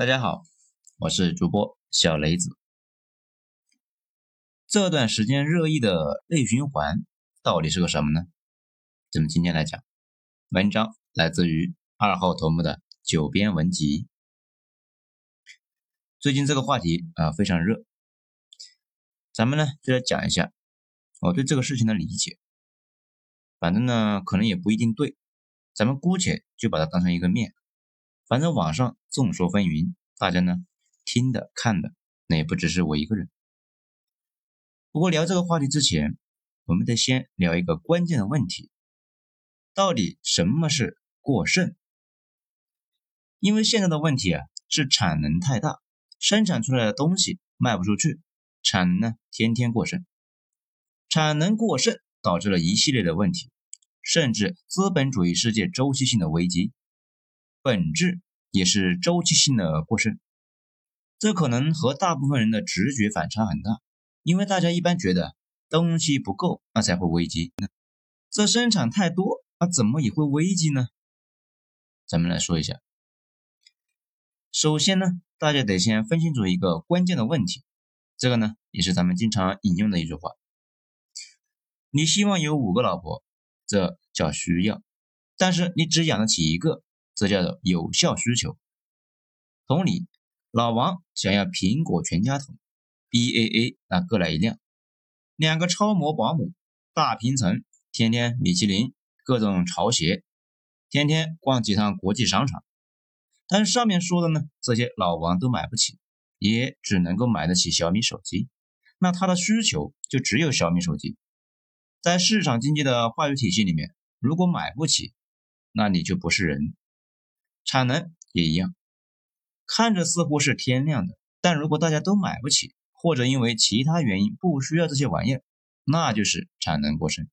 大家好，我是主播小雷子。这段时间热议的内循环到底是个什么呢？咱们今天来讲。文章来自于二号头目的九编文集。最近这个话题啊非常热，咱们呢就来讲一下我对这个事情的理解。反正呢可能也不一定对，咱们姑且就把它当成一个面。反正网上众说纷纭，大家呢听的看的，那也不只是我一个人。不过聊这个话题之前，我们得先聊一个关键的问题：到底什么是过剩？因为现在的问题啊是产能太大，生产出来的东西卖不出去，产能呢天天过剩，产能过剩导致了一系列的问题，甚至资本主义世界周期性的危机。本质也是周期性的过剩，这可能和大部分人的直觉反差很大，因为大家一般觉得东西不够，那才会危机。这生产太多，那怎么也会危机呢？咱们来说一下。首先呢，大家得先分清楚一个关键的问题，这个呢也是咱们经常引用的一句话：你希望有五个老婆，这叫需要，但是你只养得起一个。这叫做有效需求。同理，老王想要苹果全家桶，B A A 那各来一辆，两个超模保姆，大平层，天天米其林，各种潮鞋，天天逛几趟国际商场。但上面说的呢，这些老王都买不起，也只能够买得起小米手机。那他的需求就只有小米手机。在市场经济的话语体系里面，如果买不起，那你就不是人。产能也一样，看着似乎是天量的，但如果大家都买不起，或者因为其他原因不需要这些玩意儿，那就是产能过剩。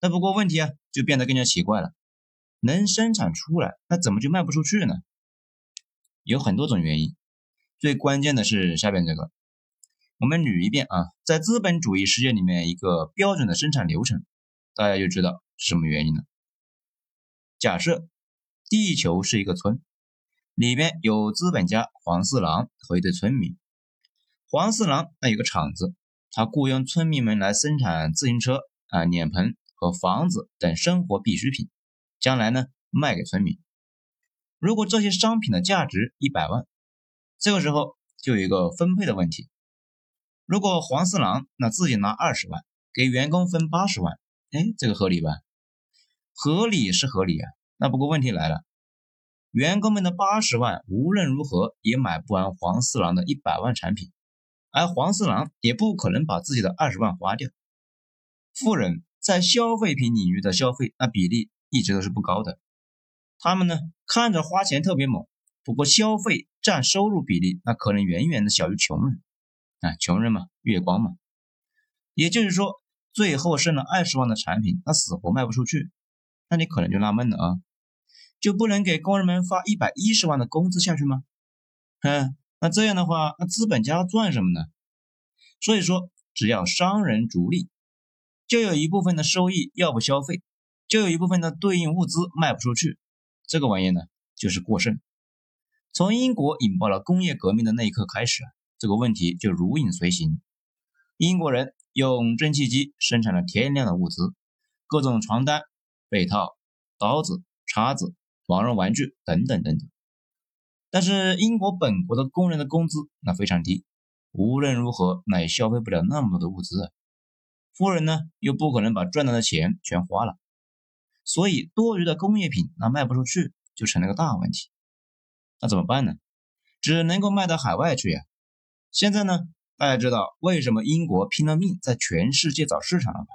那不过问题啊，就变得更加奇怪了，能生产出来，那怎么就卖不出去呢？有很多种原因，最关键的是下边这个，我们捋一遍啊，在资本主义世界里面一个标准的生产流程，大家就知道是什么原因了。假设。地球是一个村，里边有资本家黄四郎和一对村民。黄四郎那有个厂子，他雇佣村民们来生产自行车、啊脸盆和房子等生活必需品，将来呢卖给村民。如果这些商品的价值一百万，这个时候就有一个分配的问题。如果黄四郎那自己拿二十万，给员工分八十万，哎，这个合理吧？合理是合理啊。那不过问题来了，员工们的八十万无论如何也买不完黄四郎的一百万产品，而黄四郎也不可能把自己的二十万花掉。富人在消费品领域的消费那比例一直都是不高的，他们呢看着花钱特别猛，不过消费占收入比例那可能远远的小于穷人啊，穷人嘛月光嘛，也就是说最后剩了二十万的产品，那死活卖不出去，那你可能就纳闷了啊。就不能给工人们发一百一十万的工资下去吗？哼，那这样的话，那资本家赚什么呢？所以说，只要商人逐利，就有一部分的收益要不消费，就有一部分的对应物资卖不出去。这个玩意呢，就是过剩。从英国引爆了工业革命的那一刻开始，这个问题就如影随形。英国人用蒸汽机生产了天量的物资，各种床单、被套、刀子、叉子。毛绒玩具等等等等，但是英国本国的工人的工资那非常低，无论如何那也消费不了那么多的物资啊。富人呢又不可能把赚到的钱全花了，所以多余的工业品那卖不出去就成了个大问题。那怎么办呢？只能够卖到海外去呀。现在呢，大家知道为什么英国拼了命在全世界找市场了吧？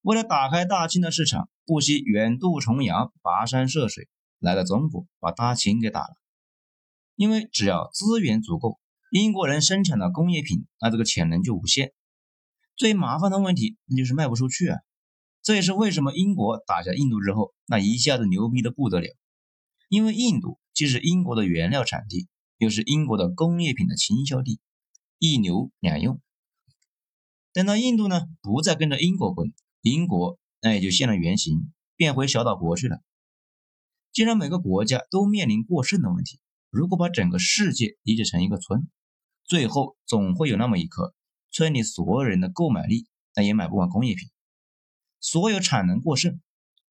为了打开大清的市场，不惜远渡重洋，跋山涉水。来到中国，把大清给打了。因为只要资源足够，英国人生产的工业品，那这个潜能就无限。最麻烦的问题，那就是卖不出去啊。这也是为什么英国打下印度之后，那一下子牛逼的不得了。因为印度既是英国的原料产地，又是英国的工业品的倾销地，一牛两用。等到印度呢不再跟着英国滚，英国那也就现了原形，变回小岛国去了。既然每个国家都面临过剩的问题，如果把整个世界理解成一个村，最后总会有那么一刻，村里所有人的购买力那也买不完工业品，所有产能过剩，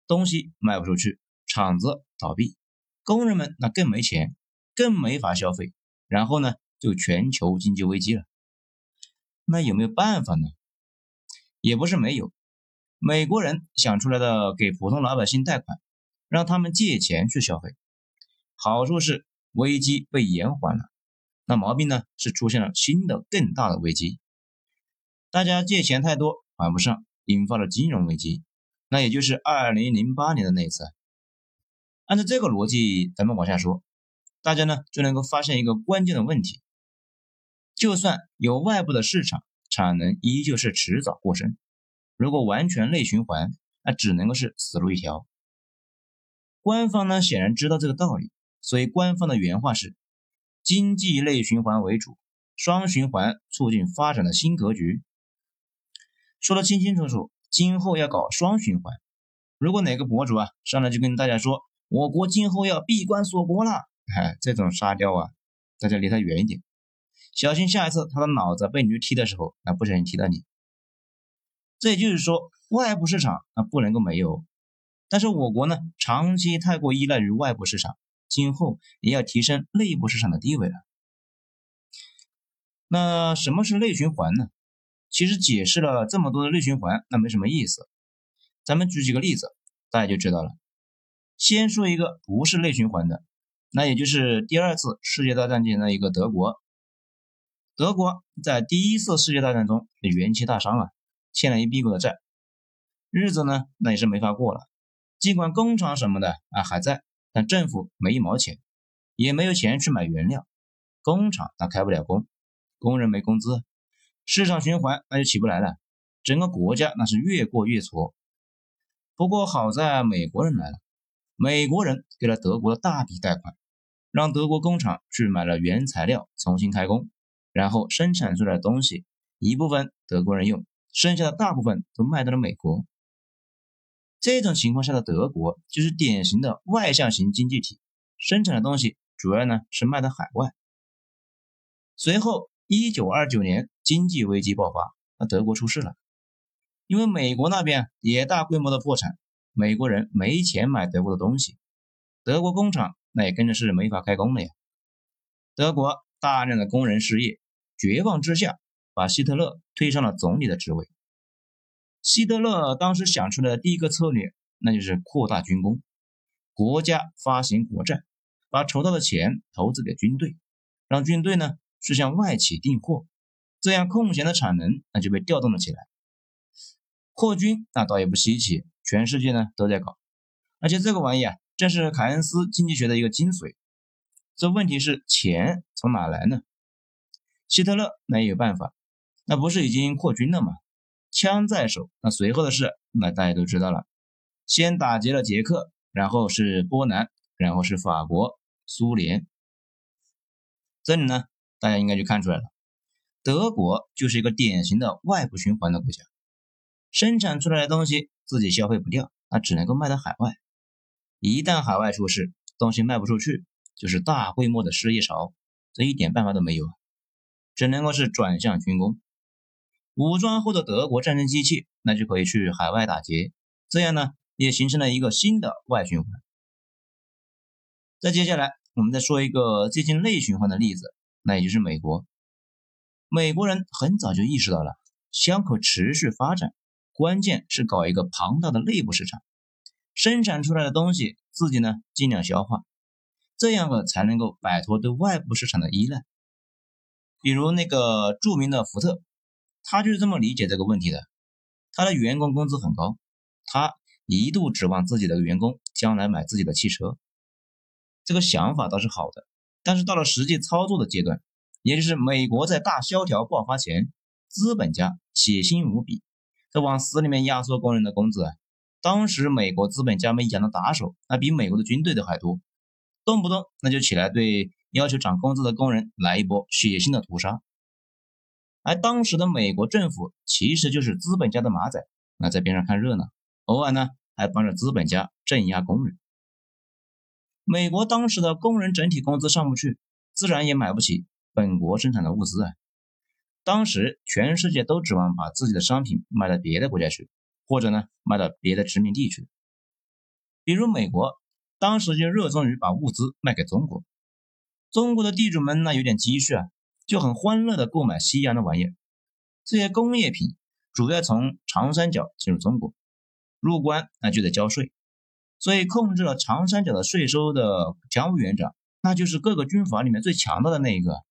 东西卖不出去，厂子倒闭，工人们那更没钱，更没法消费，然后呢就全球经济危机了。那有没有办法呢？也不是没有，美国人想出来的给普通老百姓贷款，让他们借钱去消费，好处是危机被延缓了。那毛病呢是出现了新的更大的危机，大家借钱太多还不上，引发了金融危机，那也就是二零零八年的那次。按照这个逻辑，咱们往下说，大家呢就能够发现一个关键的问题。就算有外部的市场，产能依旧是迟早过剩。如果完全内循环，那只能够是死路一条。官方呢显然知道这个道理，所以官方的原话是：经济内循环为主，双循环促进发展的新格局。说的清清楚楚，今后要搞双循环。如果哪个博主啊上来就跟大家说，我国今后要闭关锁国了，哎，这种沙雕啊，大家离他远一点。小心下一次他的脑子被驴踢的时候，那不小心踢到你。这也就是说，外部市场那不能够没有，但是我国呢，长期太过依赖于外部市场，今后也要提升内部市场的地位了。那什么是内循环呢？其实解释了这么多的内循环，那没什么意思。咱们举几个例子，大家就知道了。先说一个不是内循环的，那也就是第二次世界大战前的一个德国。德国在第一次世界大战中元气大伤啊，欠了一屁股的债，日子呢那也是没法过了。尽管工厂什么的啊还在，但政府没一毛钱，也没有钱去买原料，工厂那开不了工，工人没工资，市场循环那就起不来了，整个国家那是越过越挫。不过好在美国人来了，美国人给了德国大笔贷款，让德国工厂去买了原材料，重新开工。然后生产出来的东西，一部分德国人用，剩下的大部分都卖到了美国。这种情况下的德国就是典型的外向型经济体，生产的东西主要呢是卖到海外。随后，一九二九年经济危机爆发，那德国出事了，因为美国那边也大规模的破产，美国人没钱买德国的东西，德国工厂那也跟着是没法开工了呀。德国大量的工人失业。绝望之下，把希特勒推上了总理的职位。希特勒当时想出来的第一个策略，那就是扩大军工，国家发行国债，把筹到的钱投资给军队，让军队呢去向外企订货，这样空闲的产能那就被调动了起来。扩军那倒也不稀奇，全世界呢都在搞，而且这个玩意啊，正是凯恩斯经济学的一个精髓。这问题是钱从哪来呢？希特勒那也有办法，那不是已经扩军了吗？枪在手，那随后的事那大家都知道了。先打劫了捷克，然后是波兰，然后是法国、苏联。这里呢，大家应该就看出来了，德国就是一个典型的外部循环的国家，生产出来的东西自己消费不掉，那只能够卖到海外。一旦海外出事，东西卖不出去，就是大规模的失业潮，这一点办法都没有啊。只能够是转向军工，武装后的德国战争机器，那就可以去海外打劫，这样呢也形成了一个新的外循环。再接下来，我们再说一个接近内循环的例子，那也就是美国。美国人很早就意识到了，想可持续发展，关键是搞一个庞大的内部市场，生产出来的东西自己呢尽量消化，这样个才能够摆脱对外部市场的依赖。比如那个著名的福特，他就是这么理解这个问题的。他的员工工资很高，他一度指望自己的员工将来买自己的汽车。这个想法倒是好的，但是到了实际操作的阶段，也就是美国在大萧条爆发前，资本家血腥无比，在往死里面压缩工人的工资。当时美国资本家们养的打手，那比美国的军队都还多，动不动那就起来对。要求涨工资的工人来一波血腥的屠杀，而当时的美国政府其实就是资本家的马仔，那在边上看热闹，偶尔呢还帮着资本家镇压工人。美国当时的工人整体工资上不去，自然也买不起本国生产的物资啊。当时全世界都指望把自己的商品卖到别的国家去，或者呢卖到别的殖民地去。比如美国当时就热衷于把物资卖给中国，中国的地主们呢有点积蓄啊，就很欢乐的购买西洋的玩意儿。这些工业品主要从长三角进入中国，入关那就得交税，所以控制了长三角的税收的蒋委员长，那就是各个军阀里面最强大的那一个。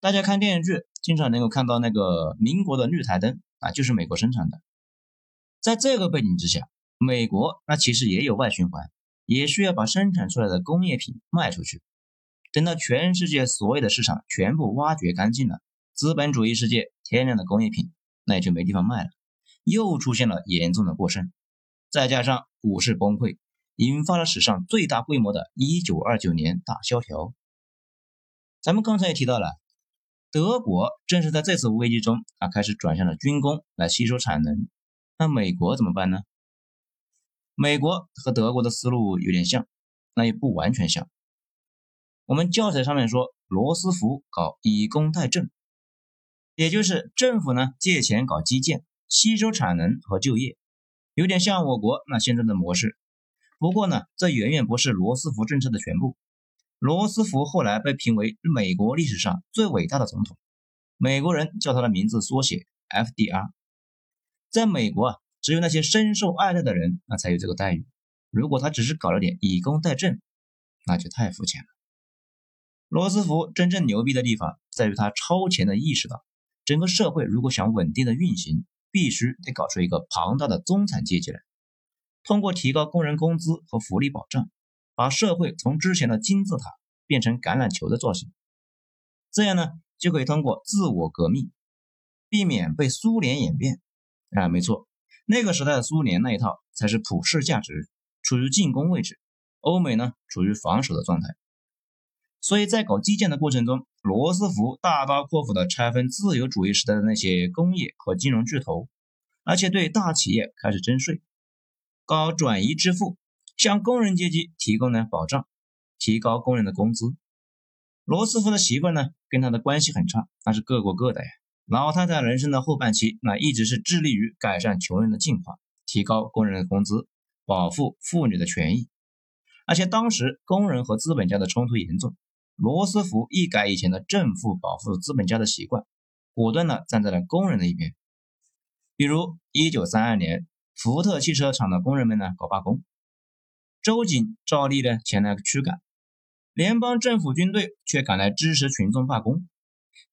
大家看电视剧。经常能够看到那个民国的绿台灯啊，就是美国生产的。在这个背景之下，美国那其实也有外循环，也需要把生产出来的工业品卖出去。等到全世界所有的市场全部挖掘干净了，资本主义世界天量的工业品那也就没地方卖了，又出现了严重的过剩。再加上股市崩溃，引发了史上最大规模的1929年大萧条。咱们刚才也提到了。德国正是在这次危机中啊，开始转向了军工来吸收产能。那美国怎么办呢？美国和德国的思路有点像，那也不完全像。我们教材上面说，罗斯福搞以工代赈，也就是政府呢借钱搞基建，吸收产能和就业，有点像我国那现在的模式。不过呢，这远远不是罗斯福政策的全部。罗斯福后来被评为美国历史上最伟大的总统，美国人叫他的名字缩写 FDR。在美国啊，只有那些深受爱戴的人，那才有这个待遇。如果他只是搞了点以工代赈，那就太肤浅了。罗斯福真正牛逼的地方在于他超前的意识到，整个社会如果想稳定的运行，必须得搞出一个庞大的中产阶级来，通过提高工人工资和福利保障。把社会从之前的金字塔变成橄榄球的造型，这样呢就可以通过自我革命，避免被苏联演变。啊，没错，那个时代的苏联那一套才是普世价值，处于进攻位置；欧美呢处于防守的状态。所以在搞基建的过程中，罗斯福大刀阔斧地拆分自由主义时代的那些工业和金融巨头，而且对大企业开始征税，搞转移支付。向工人阶级提供呢保障，提高工人的工资。罗斯福的媳妇呢跟他的关系很差，那是各过各的呀。老太太人生的后半期，那一直是致力于改善穷人的境况，提高工人的工资，保护妇女的权益。而且当时工人和资本家的冲突严重，罗斯福一改以前的政府保护资本家的习惯，果断的站在了工人的一边。比如一九三二年，福特汽车厂的工人们呢搞罢工。周瑾照例呢前来驱赶，联邦政府军队却赶来支持群众罢工，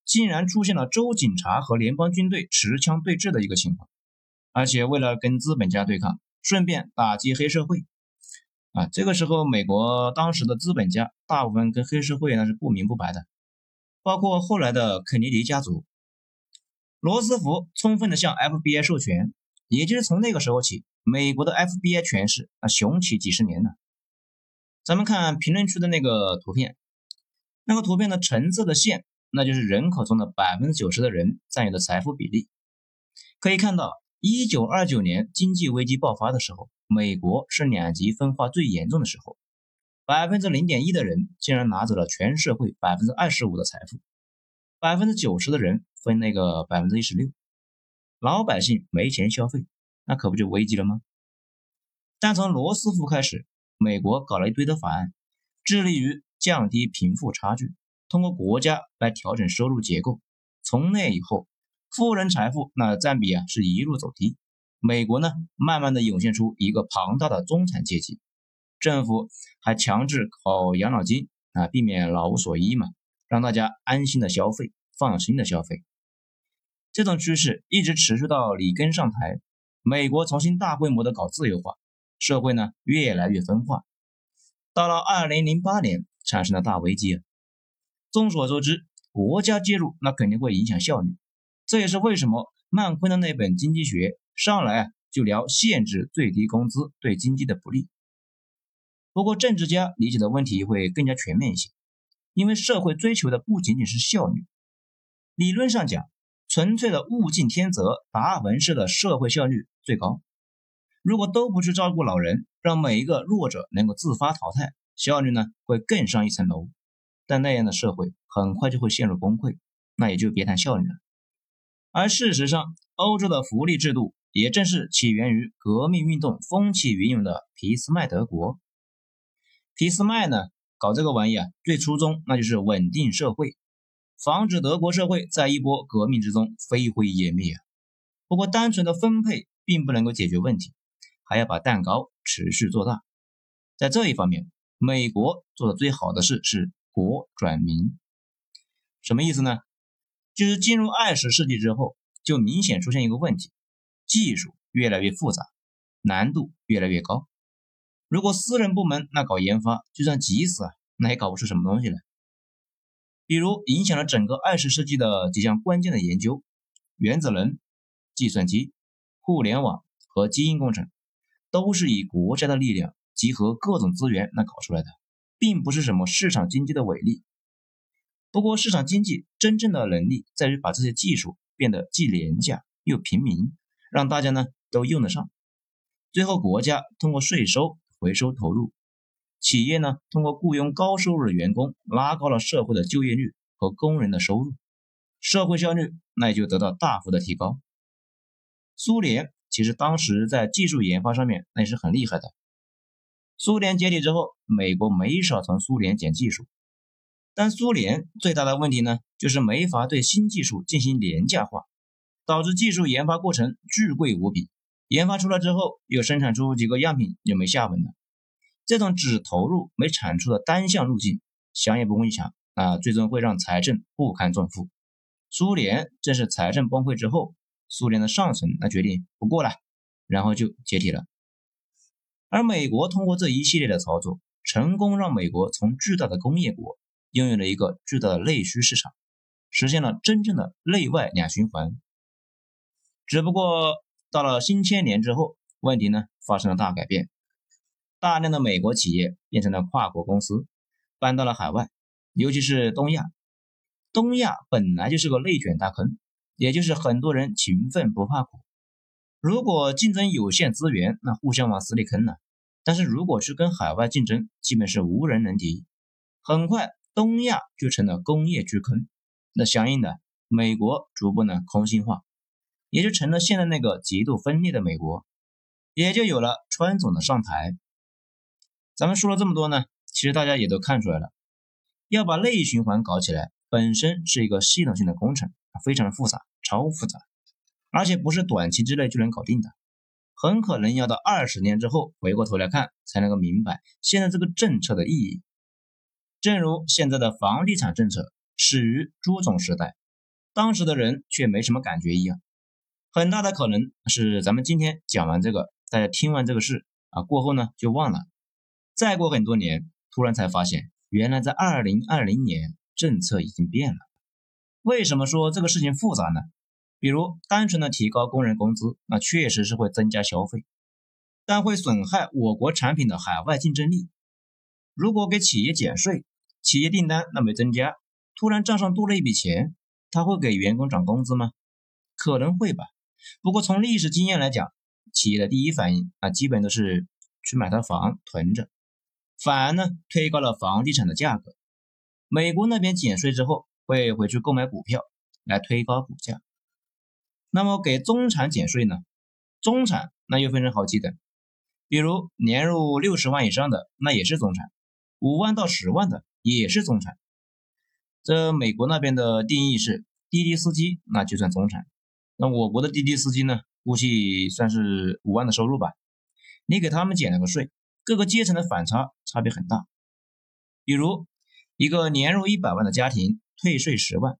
竟然出现了州警察和联邦军队持枪对峙的一个情况，而且为了跟资本家对抗，顺便打击黑社会。啊，这个时候美国当时的资本家大部分跟黑社会那是不明不白的，包括后来的肯尼迪家族。罗斯福充分的向 FBI 授权，也就是从那个时候起。美国的 FBI 权势啊，雄起几十年了。咱们看评论区的那个图片，那个图片的橙色的线，那就是人口中的百分之九十的人占有的财富比例。可以看到，一九二九年经济危机爆发的时候，美国是两极分化最严重的时候，百分之零点一的人竟然拿走了全社会百分之二十五的财富，百分之九十的人分那个百分之一十六，老百姓没钱消费。那可不就危机了吗？但从罗斯福开始，美国搞了一堆的法案，致力于降低贫富差距，通过国家来调整收入结构。从那以后，富人财富那占比啊是一路走低，美国呢慢慢的涌现出一个庞大的中产阶级。政府还强制搞养老金啊，避免老无所依嘛，让大家安心的消费，放心的消费。这种趋势一直持续到里根上台。美国重新大规模的搞自由化，社会呢越来越分化。到了二零零八年，产生了大危机。众所周知，国家介入那肯定会影响效率。这也是为什么曼昆的那本经济学上来啊就聊限制最低工资对经济的不利。不过政治家理解的问题会更加全面一些，因为社会追求的不仅仅是效率，理论上讲。纯粹的物竞天择、达尔文式的社会效率最高。如果都不去照顾老人，让每一个弱者能够自发淘汰，效率呢会更上一层楼。但那样的社会很快就会陷入崩溃，那也就别谈效率了。而事实上，欧洲的福利制度也正是起源于革命运动风起云涌的俾斯麦德国。俾斯麦呢搞这个玩意啊，最初衷那就是稳定社会，防止德国社会在一波革命之中飞灰烟灭。不过，单纯的分配并不能够解决问题，还要把蛋糕持续做大。在这一方面，美国做的最好的事是。国转民，什么意思呢？就是进入二十世纪之后，就明显出现一个问题：技术越来越复杂，难度越来越高。如果私人部门那搞研发，就算急死啊，那也搞不出什么东西来。比如影响了整个二十世纪的几项关键的研究：原子能、计算机、互联网和基因工程，都是以国家的力量集合各种资源那搞出来的。并不是什么市场经济的伟力，不过市场经济真正的能力在于把这些技术变得既廉价又平民，让大家呢都用得上。最后国家通过税收回收投入，企业呢通过雇佣高收入的员工，拉高了社会的就业率和工人的收入，社会效率那也就得到大幅的提高。苏联其实当时在技术研发上面那也是很厉害的。苏联解体之后，美国没少从苏联捡技术，但苏联最大的问题呢，就是没法对新技术进行廉价化，导致技术研发过程巨贵无比。研发出来之后，又生产出几个样品就没下文了。这种只投入没产出的单向路径，想也不用想啊，最终会让财政不堪重负。苏联正是财政崩溃之后，苏联的上层那决定不过了，然后就解体了。而美国通过这一系列的操作，成功让美国从巨大的工业国拥有了一个巨大的内需市场，实现了真正的内外两循环。只不过到了新千年之后，问题呢发生了大改变，大量的美国企业变成了跨国公司，搬到了海外，尤其是东亚。东亚本来就是个内卷大坑，也就是很多人勤奋不怕苦。如果竞争有限，资源那互相往死里坑呢。但是如果是跟海外竞争，基本是无人能敌。很快，东亚就成了工业巨坑。那相应的，美国逐步呢空心化，也就成了现在那个极度分裂的美国，也就有了川总的上台。咱们说了这么多呢，其实大家也都看出来了，要把内循环搞起来，本身是一个系统性的工程，非常的复杂，超复杂，而且不是短期之内就能搞定的。很可能要到二十年之后回过头来看，才能够明白现在这个政策的意义。正如现在的房地产政策始于朱总时代，当时的人却没什么感觉一样。很大的可能是咱们今天讲完这个，大家听完这个事啊过后呢就忘了，再过很多年，突然才发现原来在二零二零年政策已经变了。为什么说这个事情复杂呢？比如单纯的提高工人工资，那确实是会增加消费，但会损害我国产品的海外竞争力。如果给企业减税，企业订单那没增加，突然账上多了一笔钱，他会给员工涨工资吗？可能会吧。不过从历史经验来讲，企业的第一反应啊，基本都是去买套房囤着，反而呢推高了房地产的价格。美国那边减税之后，会回去购买股票来推高股价。那么给中产减税呢？中产那又分成好几等，比如年入六十万以上的那也是中产，五万到十万的也是中产。这美国那边的定义是滴滴司机那就算中产，那我国的滴滴司机呢，估计算是五万的收入吧。你给他们减了个税，各个阶层的反差差别很大。比如一个年入一百万的家庭退税十万。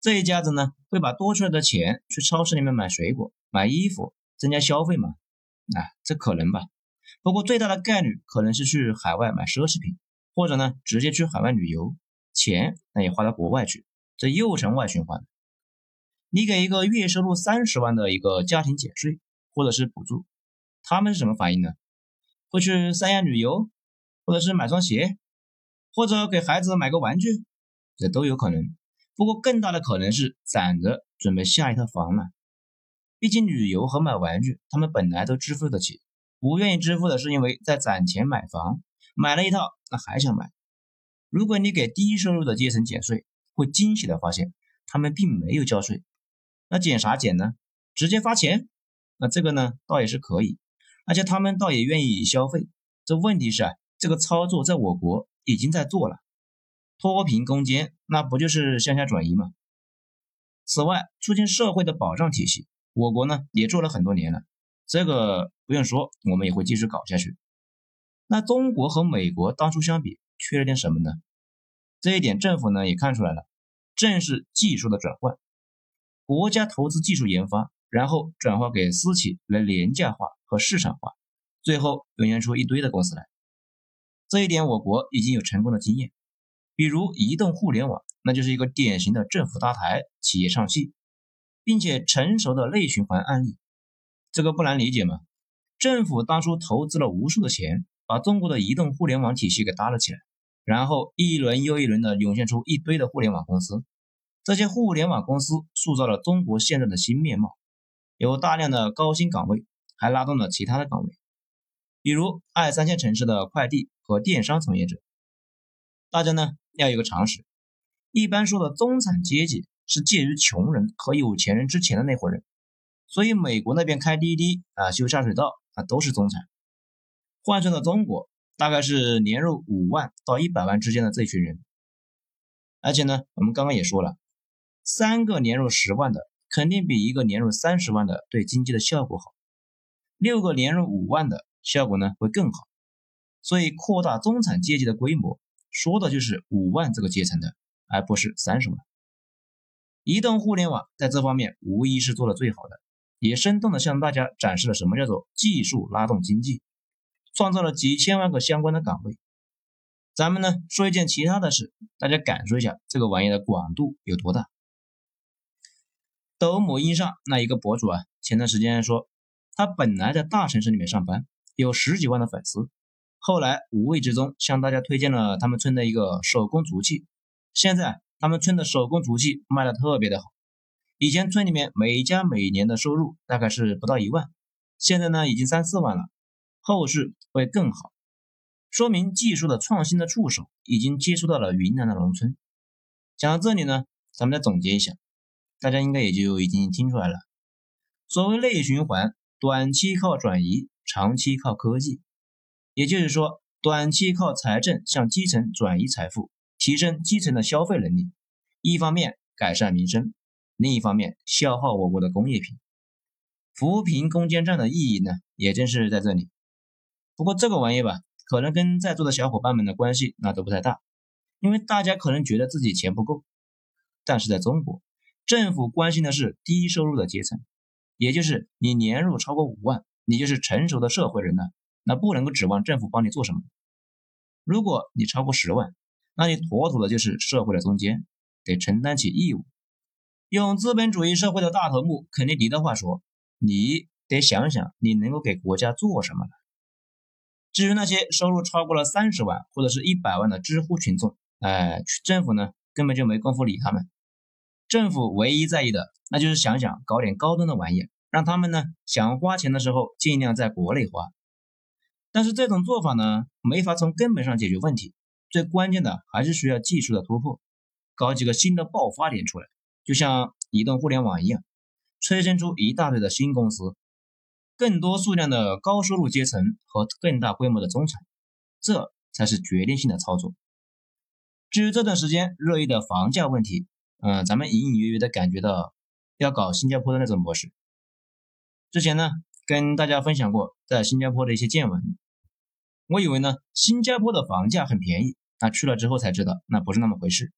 这一家子呢，会把多出来的钱去超市里面买水果、买衣服，增加消费吗？啊，这可能吧。不过最大的概率可能是去海外买奢侈品，或者呢，直接去海外旅游，钱那也花到国外去，这又成外循环。你给一个月收入三十万的一个家庭减税或者是补助，他们是什么反应呢？会去三亚旅游，或者是买双鞋，或者给孩子买个玩具，这都有可能。不过，更大的可能是攒着准备下一套房了。毕竟旅游和买玩具，他们本来都支付得起，不愿意支付的是因为在攒钱买房，买了一套，那还想买。如果你给低收入的阶层减税，会惊喜的发现他们并没有交税。那减啥减呢？直接发钱？那这个呢，倒也是可以，而且他们倒也愿意消费。这问题是啊，这个操作在我国已经在做了，脱贫攻坚，那不就是向下转移吗？此外，促进社会的保障体系，我国呢也做了很多年了，这个不用说，我们也会继续搞下去。那中国和美国当初相比，缺了点什么呢？这一点政府呢也看出来了，正是技术的转换。国家投资技术研发，然后转化给私企来廉价化和市场化，最后涌现出一堆的公司来。这一点我国已经有成功的经验，比如移动互联网，那就是一个典型的政府搭台、企业唱戏，并且成熟的内循环案例。这个不难理解嘛？政府当初投资了无数的钱，把中国的移动互联网体系给搭了起来。然后一轮又一轮的涌现出一堆的互联网公司，这些互联网公司塑造了中国现在的新面貌，有大量的高薪岗位，还拉动了其他的岗位，比如二三线城市的快递和电商从业者。大家呢要有个常识，一般说的中产阶级是介于穷人和有钱人之前的那伙人，所以美国那边开滴滴啊、修下水道啊都是中产，换算到中国。大概是年入五万到一百万之间的这群人，而且呢，我们刚刚也说了，三个年入十万的肯定比一个年入三十万的对经济的效果好，六个年入五万的效果呢会更好，所以扩大中产阶级的规模，说的就是五万这个阶层的，而不是三十万。移动互联网在这方面无疑是做的最好的，也生动的向大家展示了什么叫做技术拉动经济。创造了几千万个相关的岗位。咱们呢说一件其他的事，大家感受一下这个玩意的广度有多大。抖某音上那一个博主啊，前段时间说他本来在大城市里面上班，有十几万的粉丝，后来无意之中向大家推荐了他们村的一个手工竹器，现在他们村的手工竹器卖的特别的好。以前村里面每家每年的收入大概是不到一万，现在呢已经三四万了。后市会更好，说明技术的创新的触手已经接触到了云南的农村。讲到这里呢，咱们再总结一下，大家应该也就已经听出来了。所谓内循环，短期靠转移，长期靠科技。也就是说，短期靠财政向基层转移财富，提升基层的消费能力，一方面改善民生，另一方面消耗我国的工业品。扶贫攻坚战的意义呢，也正是在这里。不过这个玩意吧，可能跟在座的小伙伴们的关系那都不太大，因为大家可能觉得自己钱不够。但是在中国，政府关心的是低收入的阶层，也就是你年入超过五万，你就是成熟的社会人了，那不能够指望政府帮你做什么。如果你超过十万，那你妥妥的就是社会的中间，得承担起义务。用资本主义社会的大头目肯尼迪的话说，你得想想你能够给国家做什么了。至于那些收入超过了三十万或者是一百万的知乎群众，哎，政府呢根本就没工夫理他们。政府唯一在意的，那就是想想搞点高端的玩意，让他们呢想花钱的时候尽量在国内花。但是这种做法呢，没法从根本上解决问题。最关键的还是需要技术的突破，搞几个新的爆发点出来，就像移动互联网一样，催生出一大堆的新公司。更多数量的高收入阶层和更大规模的中产，这才是决定性的操作。至于这段时间热议的房价问题，嗯，咱们隐隐约约的感觉到要搞新加坡的那种模式。之前呢，跟大家分享过在新加坡的一些见闻，我以为呢，新加坡的房价很便宜，那去了之后才知道，那不是那么回事。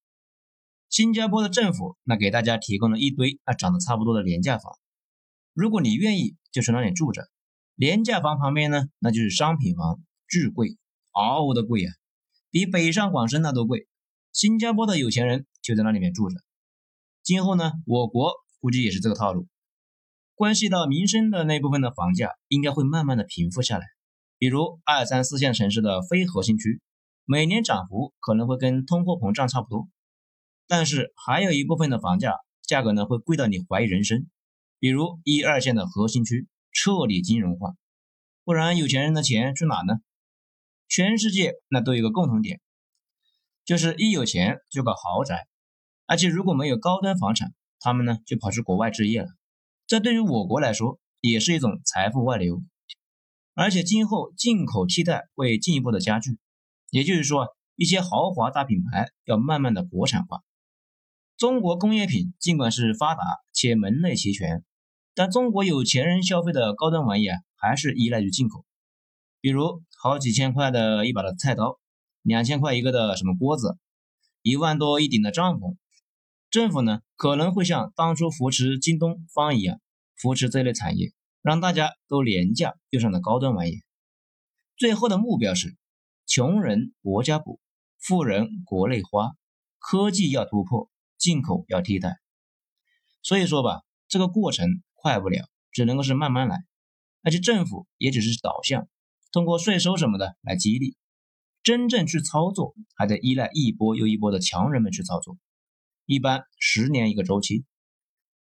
新加坡的政府那给大家提供了一堆啊长得差不多的廉价房。如果你愿意，就去那里住着。廉价房旁边呢，那就是商品房，巨贵，嗷嗷的贵啊，比北上广深那都贵。新加坡的有钱人就在那里面住着。今后呢，我国估计也是这个套路。关系到民生的那部分的房价，应该会慢慢的平复下来。比如二三四线城市的非核心区，每年涨幅可能会跟通货膨胀差不多。但是还有一部分的房价价格呢，会贵到你怀疑人生。比如一二线的核心区彻底金融化，不然有钱人的钱去哪呢？全世界那都有个共同点，就是一有钱就搞豪宅，而且如果没有高端房产，他们呢就跑去国外置业了。这对于我国来说也是一种财富外流，而且今后进口替代会进一步的加剧。也就是说，一些豪华大品牌要慢慢的国产化。中国工业品尽管是发达且门类齐全，但中国有钱人消费的高端玩意啊，还是依赖于进口。比如好几千块的一把的菜刀，两千块一个的什么锅子，一万多一顶的帐篷，政府呢可能会像当初扶持京东方一样，扶持这类产业，让大家都廉价用上了高端玩意。最后的目标是，穷人国家补，富人国内花，科技要突破，进口要替代。所以说吧，这个过程快不了，只能够是慢慢来，而且政府也只是导向。通过税收什么的来激励，真正去操作还得依赖一波又一波的强人们去操作。一般十年一个周期，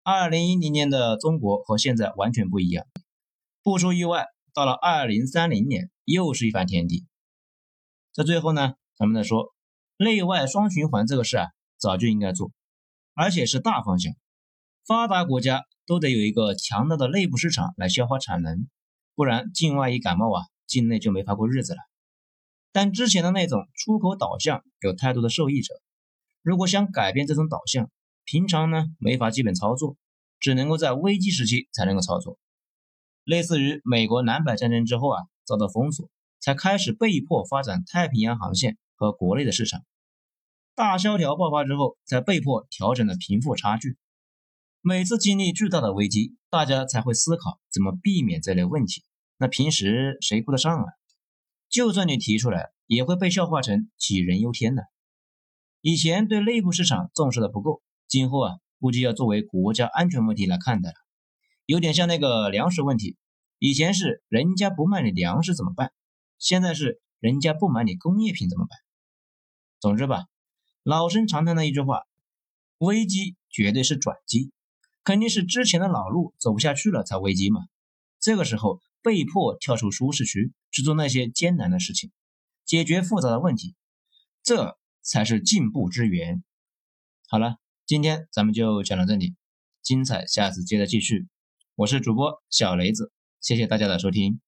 二零一零年的中国和现在完全不一样。不出意外，到了二零三零年又是一番天地。在最后呢，咱们再说内外双循环这个事啊，早就应该做，而且是大方向。发达国家都得有一个强大的内部市场来消化产能，不然境外一感冒啊。境内就没法过日子了，但之前的那种出口导向有太多的受益者，如果想改变这种导向，平常呢没法基本操作，只能够在危机时期才能够操作。类似于美国南北战争之后啊遭到封锁，才开始被迫发展太平洋航线和国内的市场，大萧条爆发之后才被迫调整了贫富差距。每次经历巨大的危机，大家才会思考怎么避免这类问题。那平时谁顾得上啊？就算你提出来，也会被笑话成杞人忧天的。以前对内部市场重视的不够，今后啊，估计要作为国家安全问题来看待了。有点像那个粮食问题，以前是人家不卖你粮食怎么办？现在是人家不买你工业品怎么办？总之吧，老生常谈的一句话：危机绝对是转机，肯定是之前的老路走不下去了才危机嘛。这个时候。被迫跳出舒适区，去做那些艰难的事情，解决复杂的问题，这才是进步之源。好了，今天咱们就讲到这里，精彩下次接着继续。我是主播小雷子，谢谢大家的收听。